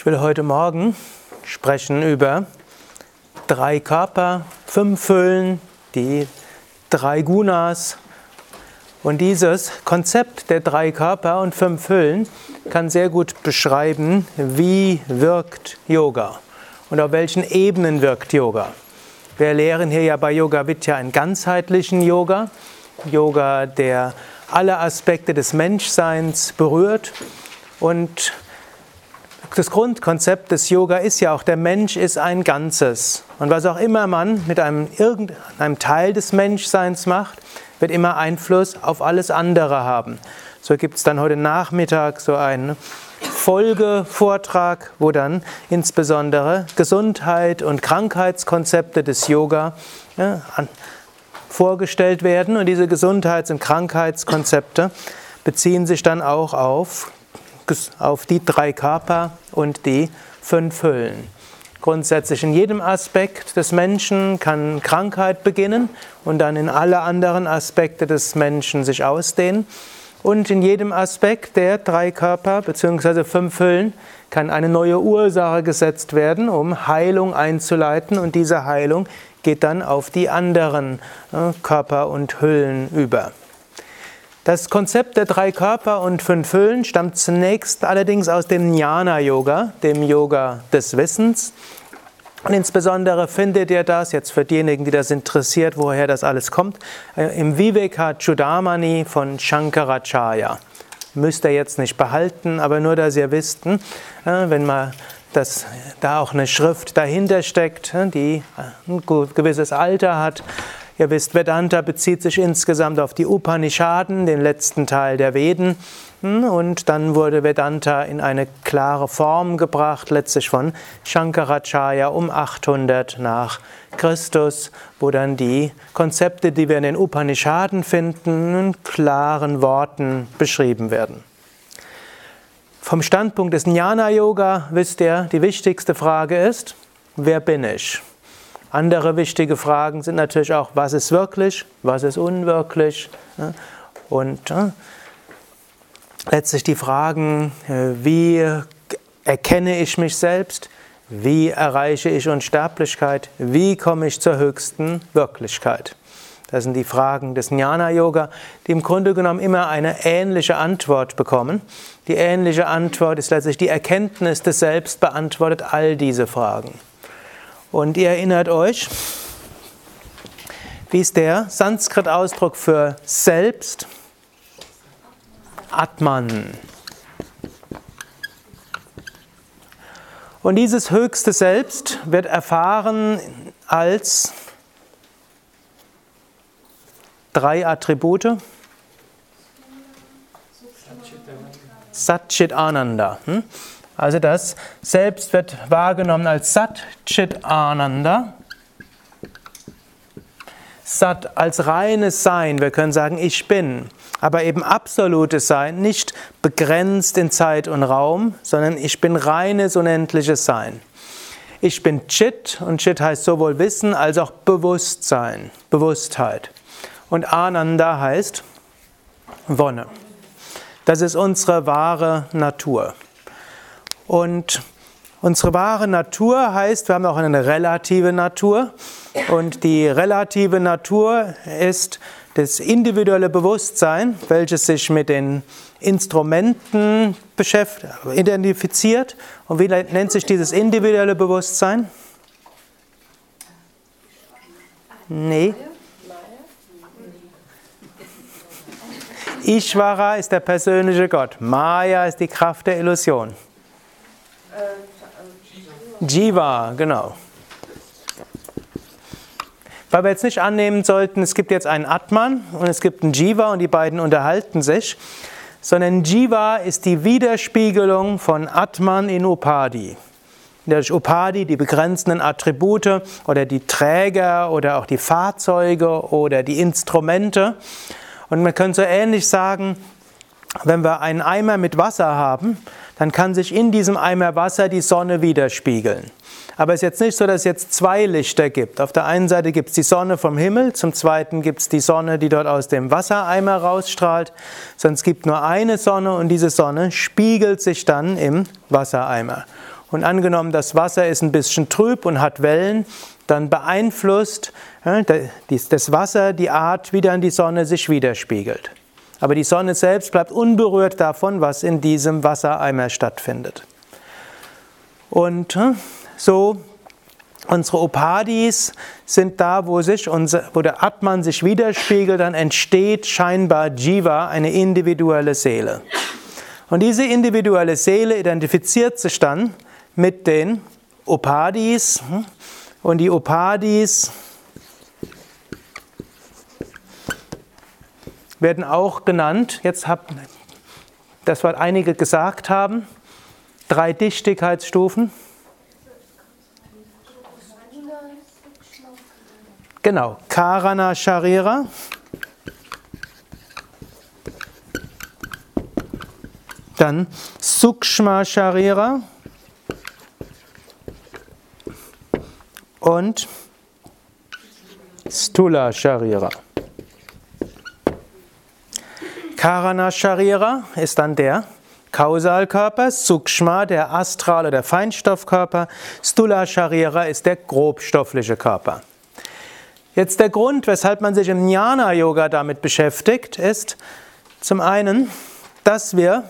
Ich will heute Morgen sprechen über drei Körper, fünf Füllen, die drei Gunas. Und dieses Konzept der drei Körper und fünf Füllen kann sehr gut beschreiben, wie wirkt Yoga und auf welchen Ebenen wirkt Yoga. Wir lehren hier ja bei Yoga Vidya einen ganzheitlichen Yoga, Yoga, der alle Aspekte des Menschseins berührt und das Grundkonzept des Yoga ist ja auch, der Mensch ist ein Ganzes. Und was auch immer man mit einem, irgendeinem Teil des Menschseins macht, wird immer Einfluss auf alles andere haben. So gibt es dann heute Nachmittag so einen Folgevortrag, wo dann insbesondere Gesundheit und Krankheitskonzepte des Yoga ja, vorgestellt werden. Und diese Gesundheits- und Krankheitskonzepte beziehen sich dann auch auf auf die drei Körper und die fünf Hüllen. Grundsätzlich in jedem Aspekt des Menschen kann Krankheit beginnen und dann in alle anderen Aspekte des Menschen sich ausdehnen. Und in jedem Aspekt der drei Körper bzw. fünf Hüllen kann eine neue Ursache gesetzt werden, um Heilung einzuleiten. Und diese Heilung geht dann auf die anderen äh, Körper und Hüllen über. Das Konzept der drei Körper und fünf Hüllen stammt zunächst allerdings aus dem Jnana-Yoga, dem Yoga des Wissens. Und insbesondere findet ihr das, jetzt für diejenigen, die das interessiert, woher das alles kommt, äh, im Viveka Chudamani von Shankaracharya. Müsst ihr jetzt nicht behalten, aber nur, dass ihr wisst, äh, wenn man dass da auch eine Schrift dahinter steckt, äh, die ein gewisses Alter hat, Ihr wisst, Vedanta bezieht sich insgesamt auf die Upanishaden, den letzten Teil der Veden. Hm, und dann wurde Vedanta in eine klare Form gebracht, letztlich von Shankaracharya um 800 nach Christus, wo dann die Konzepte, die wir in den Upanishaden finden, in klaren Worten beschrieben werden. Vom Standpunkt des Jnana Yoga wisst ihr, die wichtigste Frage ist, wer bin ich? Andere wichtige Fragen sind natürlich auch, was ist wirklich, was ist unwirklich. Und letztlich die Fragen, äh, wie erkenne ich mich selbst, wie erreiche ich Unsterblichkeit, wie komme ich zur höchsten Wirklichkeit. Das sind die Fragen des Jnana-Yoga, die im Grunde genommen immer eine ähnliche Antwort bekommen. Die ähnliche Antwort ist letztlich die Erkenntnis des Selbst beantwortet all diese Fragen. Und ihr erinnert euch, wie ist der Sanskrit-Ausdruck für selbst? Atman. Und dieses höchste Selbst wird erfahren als drei Attribute. Satchit Ananda. Hm? Also das Selbst wird wahrgenommen als Sat Chit Ananda. Sat als reines Sein. Wir können sagen, ich bin. Aber eben absolutes Sein, nicht begrenzt in Zeit und Raum, sondern ich bin reines, unendliches Sein. Ich bin Chit und Chit heißt sowohl Wissen als auch Bewusstsein, Bewusstheit. Und Ananda heißt Wonne. Das ist unsere wahre Natur. Und unsere wahre Natur heißt, wir haben auch eine relative Natur. Und die relative Natur ist das individuelle Bewusstsein, welches sich mit den Instrumenten identifiziert. Und wie nennt sich dieses individuelle Bewusstsein? Nee. Ishvara ist der persönliche Gott. Maya ist die Kraft der Illusion. Jiva, genau. Weil wir jetzt nicht annehmen sollten, es gibt jetzt einen Atman und es gibt einen Jiva und die beiden unterhalten sich, sondern Jiva ist die Widerspiegelung von Atman in Upadi. Durch Upadi die begrenzenden Attribute oder die Träger oder auch die Fahrzeuge oder die Instrumente. Und man könnte so ähnlich sagen, wenn wir einen Eimer mit Wasser haben, dann kann sich in diesem Eimer Wasser die Sonne widerspiegeln. Aber es ist jetzt nicht so, dass es jetzt zwei Lichter gibt. Auf der einen Seite gibt es die Sonne vom Himmel, zum zweiten gibt es die Sonne, die dort aus dem Wassereimer rausstrahlt, sondern es gibt nur eine Sonne und diese Sonne spiegelt sich dann im Wassereimer. Und angenommen, das Wasser ist ein bisschen trüb und hat Wellen, dann beeinflusst das Wasser die Art, wie dann die Sonne sich widerspiegelt. Aber die Sonne selbst bleibt unberührt davon, was in diesem Wassereimer stattfindet. Und so unsere Upadis sind da, wo, sich unser, wo der Atman sich widerspiegelt, dann entsteht scheinbar Jiva, eine individuelle Seele. Und diese individuelle Seele identifiziert sich dann mit den Upadis. Und die Upadis werden auch genannt, jetzt habt das, was einige gesagt haben, drei Dichtigkeitsstufen. Genau, Karana Sharira. Dann Sukshma Sharira. Und Stula Sharira. Karana Sharira ist dann der Kausalkörper, Sukshma der astrale, der Feinstoffkörper, Stula Sharira ist der grobstoffliche Körper. Jetzt der Grund, weshalb man sich im Jnana-Yoga damit beschäftigt, ist zum einen, dass wir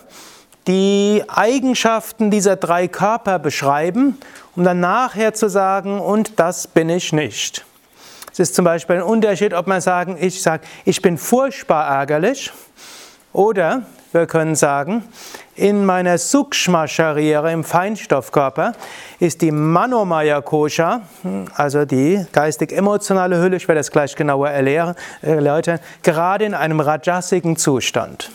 die Eigenschaften dieser drei Körper beschreiben, um dann nachher zu sagen, und das bin ich nicht. Es ist zum Beispiel ein Unterschied, ob man sagen, ich sage, ich bin furchtbar ärgerlich, oder wir können sagen, in meiner Sukshma-Sharira, im Feinstoffkörper, ist die Manomaya Kosha, also die geistig-emotionale Hülle, ich werde das gleich genauer erläutern, gerade in einem rajasigen Zustand.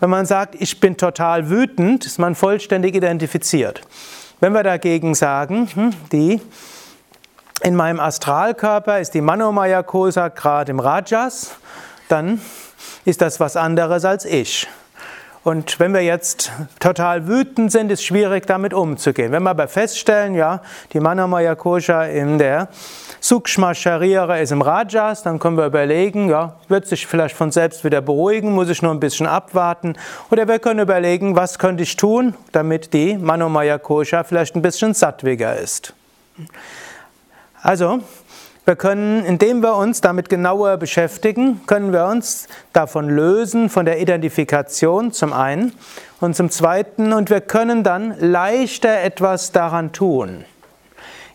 Wenn man sagt, ich bin total wütend, ist man vollständig identifiziert. Wenn wir dagegen sagen, hm, die in meinem Astralkörper ist die Manomaya Kosha gerade im Rajas, dann ist das was anderes als ich. Und wenn wir jetzt total wütend sind, ist schwierig damit umzugehen. Wenn wir aber feststellen, ja, die Manamaya Kosha in der Sukshma Sharira ist im Rajas, dann können wir überlegen, ja, wird sich vielleicht von selbst wieder beruhigen, muss ich nur ein bisschen abwarten. Oder wir können überlegen, was könnte ich tun, damit die Manomaya Kosha vielleicht ein bisschen sattwiger ist. Also, wir können, indem wir uns damit genauer beschäftigen, können wir uns davon lösen, von der Identifikation zum einen und zum zweiten, und wir können dann leichter etwas daran tun.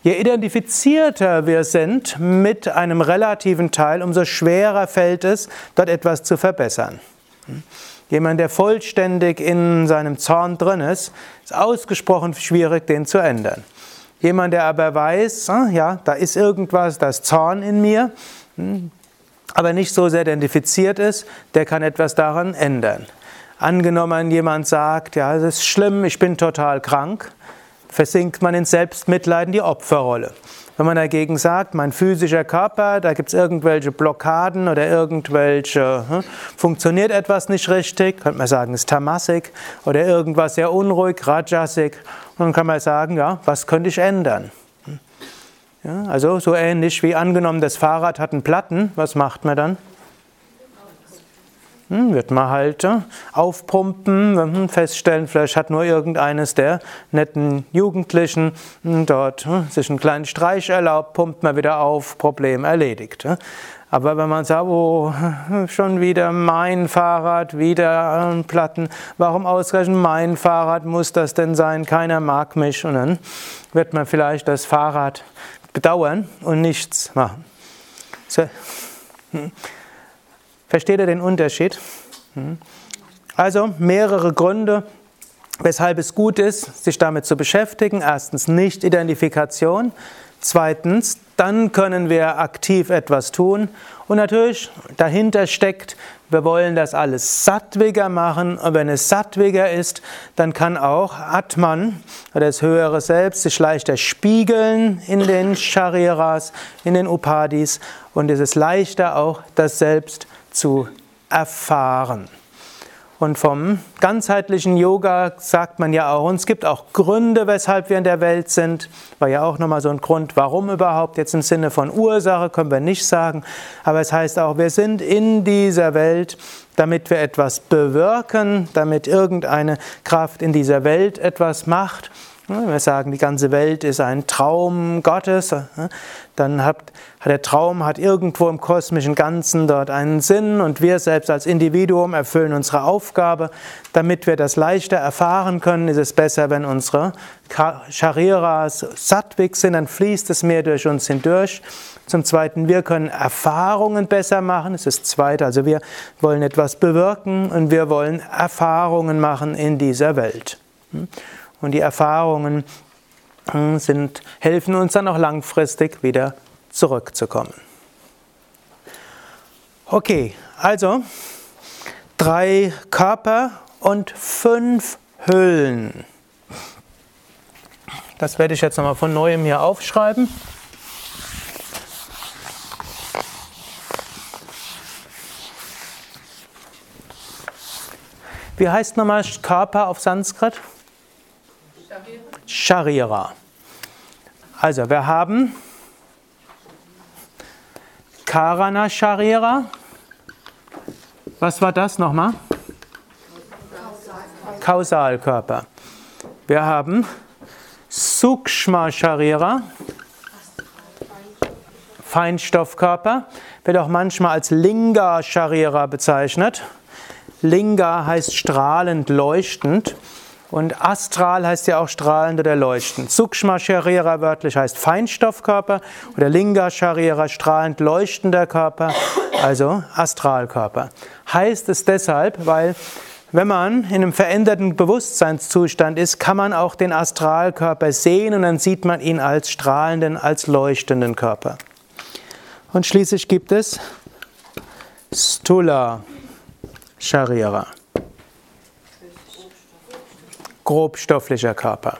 Je identifizierter wir sind mit einem relativen Teil, umso schwerer fällt es, dort etwas zu verbessern. Jemand, der vollständig in seinem Zorn drin ist, ist ausgesprochen schwierig, den zu ändern. Jemand, der aber weiß, ah, ja, da ist irgendwas, da ist Zorn in mir, hm, aber nicht so sehr identifiziert ist, der kann etwas daran ändern. Angenommen, jemand sagt, ja, es ist schlimm, ich bin total krank, versinkt man in Selbstmitleid in die Opferrolle. Wenn man dagegen sagt, mein physischer Körper, da gibt es irgendwelche Blockaden oder irgendwelche, hm, funktioniert etwas nicht richtig, könnte man sagen, ist tamasik oder irgendwas sehr unruhig, rajasik. Und dann kann man sagen, ja, was könnte ich ändern? Hm. Ja, also so ähnlich wie angenommen, das Fahrrad hat einen Platten, was macht man dann? Hm, wird man halt äh, aufpumpen, hm, feststellen, vielleicht hat nur irgendeines der netten Jugendlichen hm, dort sich einen kleinen Streich erlaubt, pumpt man wieder auf, Problem erledigt. Aber wenn man sagt, oh, schon wieder mein Fahrrad, wieder äh, Platten, warum ausgerechnet mein Fahrrad muss das denn sein? Keiner mag mich. Und dann wird man vielleicht das Fahrrad bedauern und nichts machen. So. Versteht ihr den Unterschied? Hm. Also mehrere Gründe, weshalb es gut ist, sich damit zu beschäftigen. Erstens Nicht-Identifikation. Zweitens, dann können wir aktiv etwas tun. Und natürlich dahinter steckt, wir wollen das alles sattwiger machen. Und wenn es sattwiger ist, dann kann auch Atman, das höhere Selbst, sich leichter spiegeln in den Shariras, in den Upadis. Und es ist leichter auch, das Selbst zu erfahren. Und vom ganzheitlichen Yoga sagt man ja auch, und es gibt auch Gründe, weshalb wir in der Welt sind. War ja auch nochmal so ein Grund, warum überhaupt. Jetzt im Sinne von Ursache können wir nicht sagen. Aber es heißt auch, wir sind in dieser Welt, damit wir etwas bewirken, damit irgendeine Kraft in dieser Welt etwas macht. Wir sagen, die ganze Welt ist ein Traum Gottes, dann hat, der Traum hat irgendwo im kosmischen Ganzen dort einen Sinn und wir selbst als Individuum erfüllen unsere Aufgabe. Damit wir das leichter erfahren können, ist es besser, wenn unsere Shariras sattwig sind, dann fließt es mehr durch uns hindurch. Zum Zweiten, wir können Erfahrungen besser machen. Das ist das Zweite, also wir wollen etwas bewirken und wir wollen Erfahrungen machen in dieser Welt. Und die Erfahrungen hm, sind, helfen uns dann auch langfristig wieder zurückzukommen. Okay, also drei Körper und fünf Hüllen. Das werde ich jetzt nochmal von neuem hier aufschreiben. Wie heißt nochmal Körper auf Sanskrit? Sharira. Also wir haben Karana Sharira. Was war das nochmal? Kausalkörper. Wir haben Sukshma Sharira. Feinstoffkörper. Wird auch manchmal als Linga Sharira bezeichnet. Linga heißt strahlend, leuchtend. Und astral heißt ja auch strahlend oder leuchtend. Sukshma Sharira wörtlich heißt Feinstoffkörper oder Linga Sharira strahlend leuchtender Körper, also Astralkörper. Heißt es deshalb, weil wenn man in einem veränderten Bewusstseinszustand ist, kann man auch den Astralkörper sehen und dann sieht man ihn als strahlenden, als leuchtenden Körper. Und schließlich gibt es Stula Sharira grobstofflicher Körper.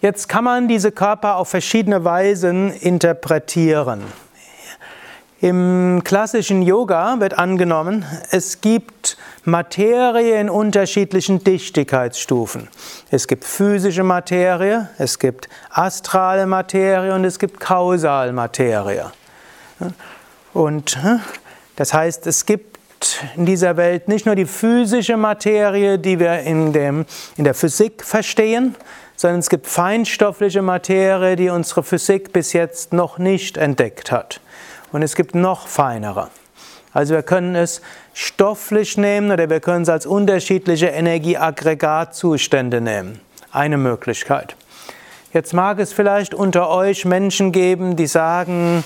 Jetzt kann man diese Körper auf verschiedene Weisen interpretieren. Im klassischen Yoga wird angenommen, es gibt Materie in unterschiedlichen Dichtigkeitsstufen. Es gibt physische Materie, es gibt astrale Materie und es gibt Kausalmaterie. Und das heißt, es gibt in dieser Welt nicht nur die physische Materie, die wir in, dem, in der Physik verstehen, sondern es gibt feinstoffliche Materie, die unsere Physik bis jetzt noch nicht entdeckt hat. Und es gibt noch feinere. Also wir können es stofflich nehmen oder wir können es als unterschiedliche Energieaggregatzustände nehmen. Eine Möglichkeit. Jetzt mag es vielleicht unter euch Menschen geben, die sagen,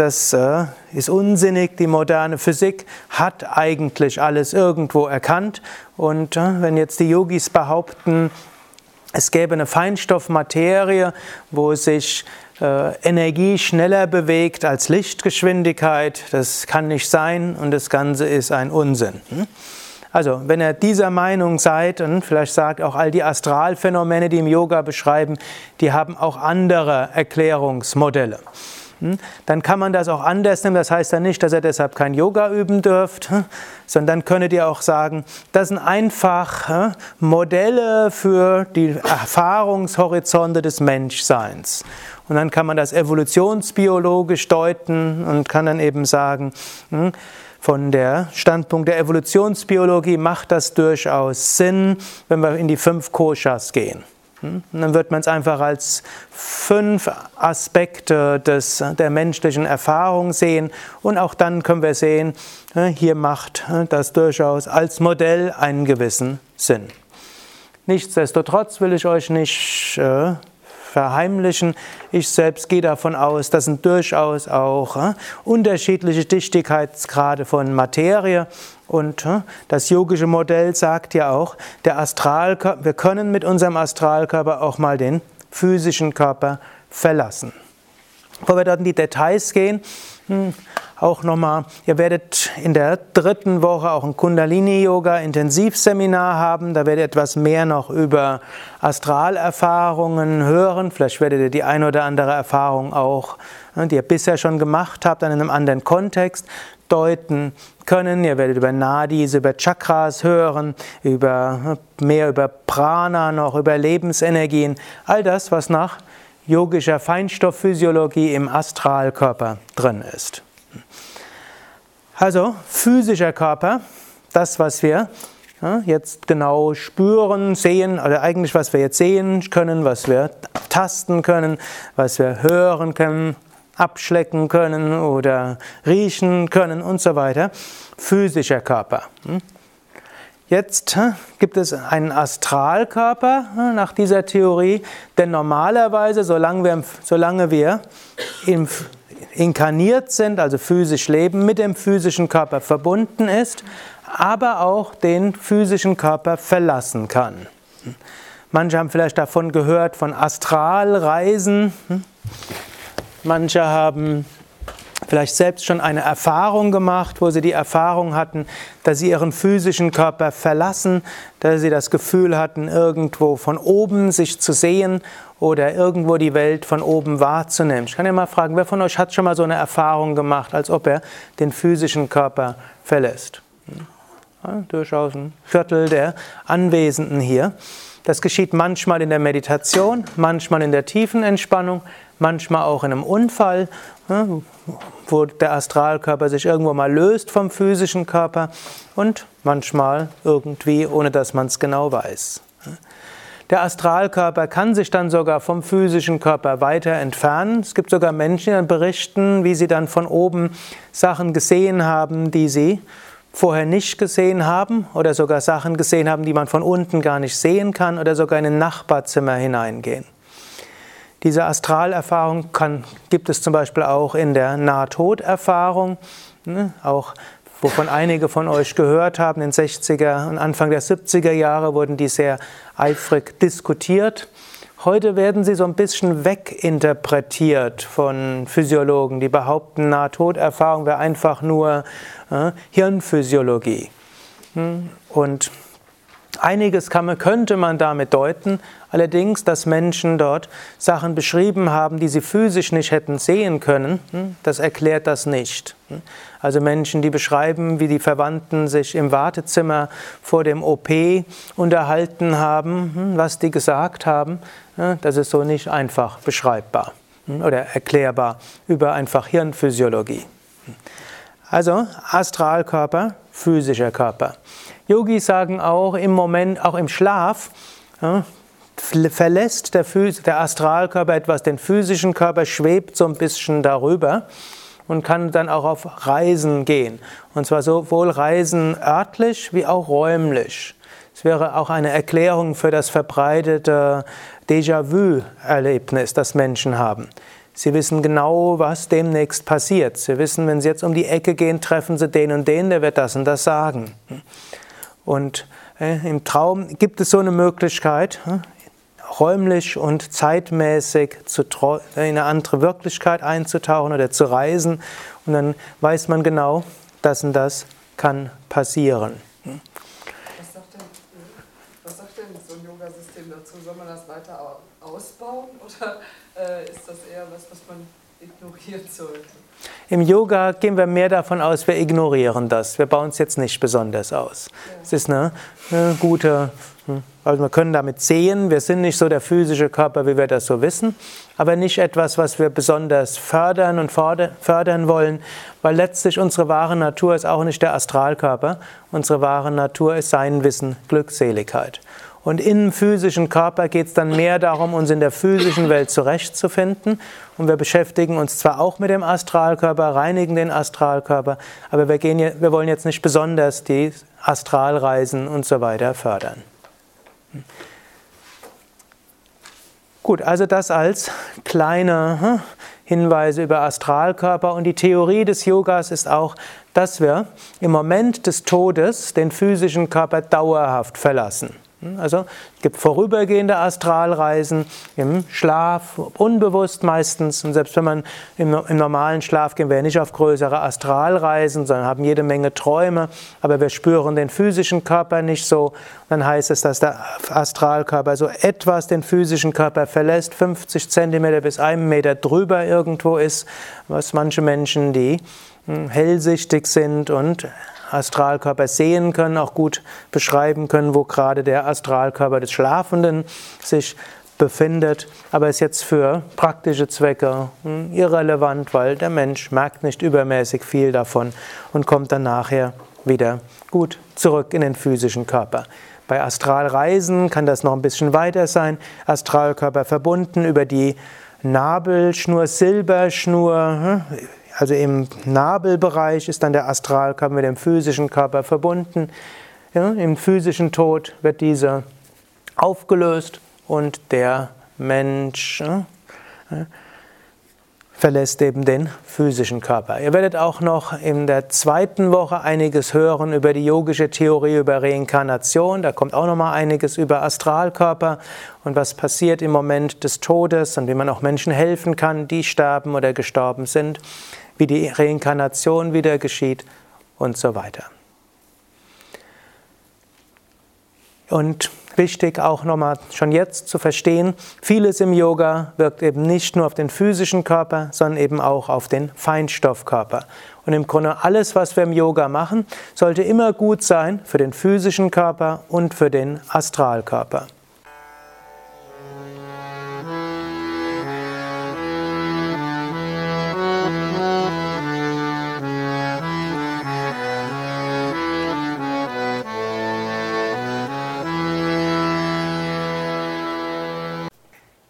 das äh, ist unsinnig, die moderne Physik hat eigentlich alles irgendwo erkannt. Und äh, wenn jetzt die Yogis behaupten, es gäbe eine Feinstoffmaterie, wo sich äh, Energie schneller bewegt als Lichtgeschwindigkeit, das kann nicht sein und das Ganze ist ein Unsinn. Hm? Also, wenn ihr dieser Meinung seid und vielleicht sagt auch all die Astralphänomene, die im Yoga beschreiben, die haben auch andere Erklärungsmodelle. Hm? dann kann man das auch anders nehmen. Das heißt dann nicht, dass ihr deshalb kein Yoga üben dürft, hm? sondern könntet ihr auch sagen, das sind einfach hm, Modelle für die Erfahrungshorizonte des Menschseins. Und dann kann man das evolutionsbiologisch deuten und kann dann eben sagen, von der Standpunkt der Evolutionsbiologie macht das durchaus Sinn, wenn wir in die fünf Koshas gehen. Hm? Und dann wird man es einfach als fünf Aspekte des, der menschlichen Erfahrung sehen. Und auch dann können wir sehen, äh, hier macht äh, das durchaus als Modell einen gewissen Sinn. Nichtsdestotrotz will ich euch nicht äh, verheimlichen. Ich selbst gehe davon aus, das sind durchaus auch äh, unterschiedliche Dichtigkeitsgrade von Materie. Und äh, das yogische Modell sagt ja auch, der Astralkörper, wir können mit unserem Astralkörper auch mal den physischen Körper verlassen. Bevor wir dort in die Details gehen, hm, auch nochmal, ihr werdet in der dritten Woche auch ein Kundalini-Yoga-Intensivseminar haben. Da werdet ihr etwas mehr noch über Astralerfahrungen hören. Vielleicht werdet ihr die ein oder andere Erfahrung auch, hm, die ihr bisher schon gemacht habt, an einem anderen Kontext deuten können. Ihr werdet über Nadis, über Chakras hören, über, hm, mehr über Prana noch, über Lebensenergien. All das, was nach yogischer Feinstoffphysiologie im Astralkörper drin ist. Also physischer Körper, das, was wir ja, jetzt genau spüren, sehen, oder also eigentlich was wir jetzt sehen können, was wir tasten können, was wir hören können, abschlecken können oder riechen können und so weiter. Physischer Körper. Hm? Jetzt gibt es einen Astralkörper nach dieser Theorie, denn normalerweise, solange wir, solange wir inkarniert sind, also physisch leben, mit dem physischen Körper verbunden ist, aber auch den physischen Körper verlassen kann. Manche haben vielleicht davon gehört, von Astralreisen. Manche haben vielleicht selbst schon eine Erfahrung gemacht, wo sie die Erfahrung hatten, dass sie ihren physischen Körper verlassen, dass sie das Gefühl hatten, irgendwo von oben sich zu sehen oder irgendwo die Welt von oben wahrzunehmen. Ich kann ja mal fragen, wer von euch hat schon mal so eine Erfahrung gemacht, als ob er den physischen Körper verlässt? Ja, durchaus ein Viertel der Anwesenden hier. Das geschieht manchmal in der Meditation, manchmal in der tiefen Entspannung, manchmal auch in einem Unfall, wo der Astralkörper sich irgendwo mal löst vom physischen Körper und manchmal irgendwie, ohne dass man es genau weiß. Der Astralkörper kann sich dann sogar vom physischen Körper weiter entfernen. Es gibt sogar Menschen, die dann berichten, wie sie dann von oben Sachen gesehen haben, die sie vorher nicht gesehen haben oder sogar Sachen gesehen haben, die man von unten gar nicht sehen kann oder sogar in ein Nachbarzimmer hineingehen. Diese Astralerfahrung kann, gibt es zum Beispiel auch in der Nahtoderfahrung, ne, auch wovon einige von euch gehört haben. In den 60er und Anfang der 70er Jahre wurden die sehr eifrig diskutiert. Heute werden sie so ein bisschen weginterpretiert von Physiologen, die behaupten, Nahtoderfahrung wäre einfach nur äh, Hirnphysiologie. Hm, und Einiges kann, könnte man damit deuten, allerdings, dass Menschen dort Sachen beschrieben haben, die sie physisch nicht hätten sehen können, hm, das erklärt das nicht. Hm. Also Menschen, die beschreiben, wie die Verwandten sich im Wartezimmer vor dem OP unterhalten haben, hm, was die gesagt haben, das ist so nicht einfach beschreibbar oder erklärbar über einfach Hirnphysiologie. Also Astralkörper, physischer Körper. Yogis sagen auch im Moment, auch im Schlaf, verlässt der, der Astralkörper etwas den physischen Körper, schwebt so ein bisschen darüber und kann dann auch auf Reisen gehen. Und zwar sowohl Reisen örtlich wie auch räumlich. Es wäre auch eine Erklärung für das verbreitete Déjà-vu-Erlebnis, das Menschen haben. Sie wissen genau, was demnächst passiert. Sie wissen, wenn Sie jetzt um die Ecke gehen, treffen Sie den und den, der wird das und das sagen. Und äh, im Traum gibt es so eine Möglichkeit, äh, räumlich und zeitmäßig in eine andere Wirklichkeit einzutauchen oder zu reisen. Und dann weiß man genau, das und das kann passieren. Was sagt denn, was sagt denn so ein Yoga-System dazu? Soll man das weiter ausbauen oder äh, ist das eher was, was man ignorieren sollte? Im Yoga gehen wir mehr davon aus, wir ignorieren das. Wir bauen es jetzt nicht besonders aus. Es ist eine, eine gute, hm, also wir können damit sehen, wir sind nicht so der physische Körper, wie wir das so wissen, aber nicht etwas, was wir besonders fördern und fördern wollen, weil letztlich unsere wahre Natur ist auch nicht der Astralkörper. Unsere wahre Natur ist sein Wissen, Glückseligkeit. Und im physischen Körper geht es dann mehr darum, uns in der physischen Welt zurechtzufinden. Und wir beschäftigen uns zwar auch mit dem Astralkörper, reinigen den Astralkörper, aber wir, gehen, wir wollen jetzt nicht besonders die Astralreisen und so weiter fördern. Gut, also das als kleine hm, Hinweise über Astralkörper. Und die Theorie des Yogas ist auch, dass wir im Moment des Todes den physischen Körper dauerhaft verlassen. Hm, also es gibt vorübergehende Astralreisen im Schlaf, unbewusst meistens. Und selbst wenn man im, im, normalen Schlaf gehen wir nicht auf größere Astralreisen, sondern haben jede Menge Träume, aber wir spüren den physischen Körper nicht so. Dann heißt es, dass der Astralkörper so etwas den physischen Körper verlässt, 50 Zentimeter bis einen Meter drüber irgendwo ist, was manche Menschen, die hm, hellsichtig sind und Astralkörper sehen können, auch gut beschreiben können, wo gerade der Astralkörper des Schlafenden sich befindet, aber ist jetzt für praktische Zwecke hm, irrelevant, weil der Mensch merkt nicht übermäßig viel davon und kommt dann nachher wieder gut zurück in den physischen Körper. Bei Astralreisen kann das noch ein bisschen weiter sein. Astralkörper verbunden über die Nabelschnur, Silberschnur, hm, also im Nabelbereich ist dann der Astralkörper mit dem physischen Körper verbunden. Ja, Im physischen Tod wird dieser aufgelöst und der Mensch ja, verlässt eben den physischen Körper. Ihr werdet auch noch in der zweiten Woche einiges hören über die yogische Theorie über Reinkarnation. Da kommt auch noch mal einiges über Astralkörper und was passiert im Moment des Todes und wie man auch Menschen helfen kann, die sterben oder gestorben sind, wie die Reinkarnation wieder geschieht und so weiter. Und wichtig auch nochmal schon jetzt zu verstehen, vieles im Yoga wirkt eben nicht nur auf den physischen Körper, sondern eben auch auf den Feinstoffkörper. Und im Grunde alles, was wir im Yoga machen, sollte immer gut sein für den physischen Körper und für den Astralkörper.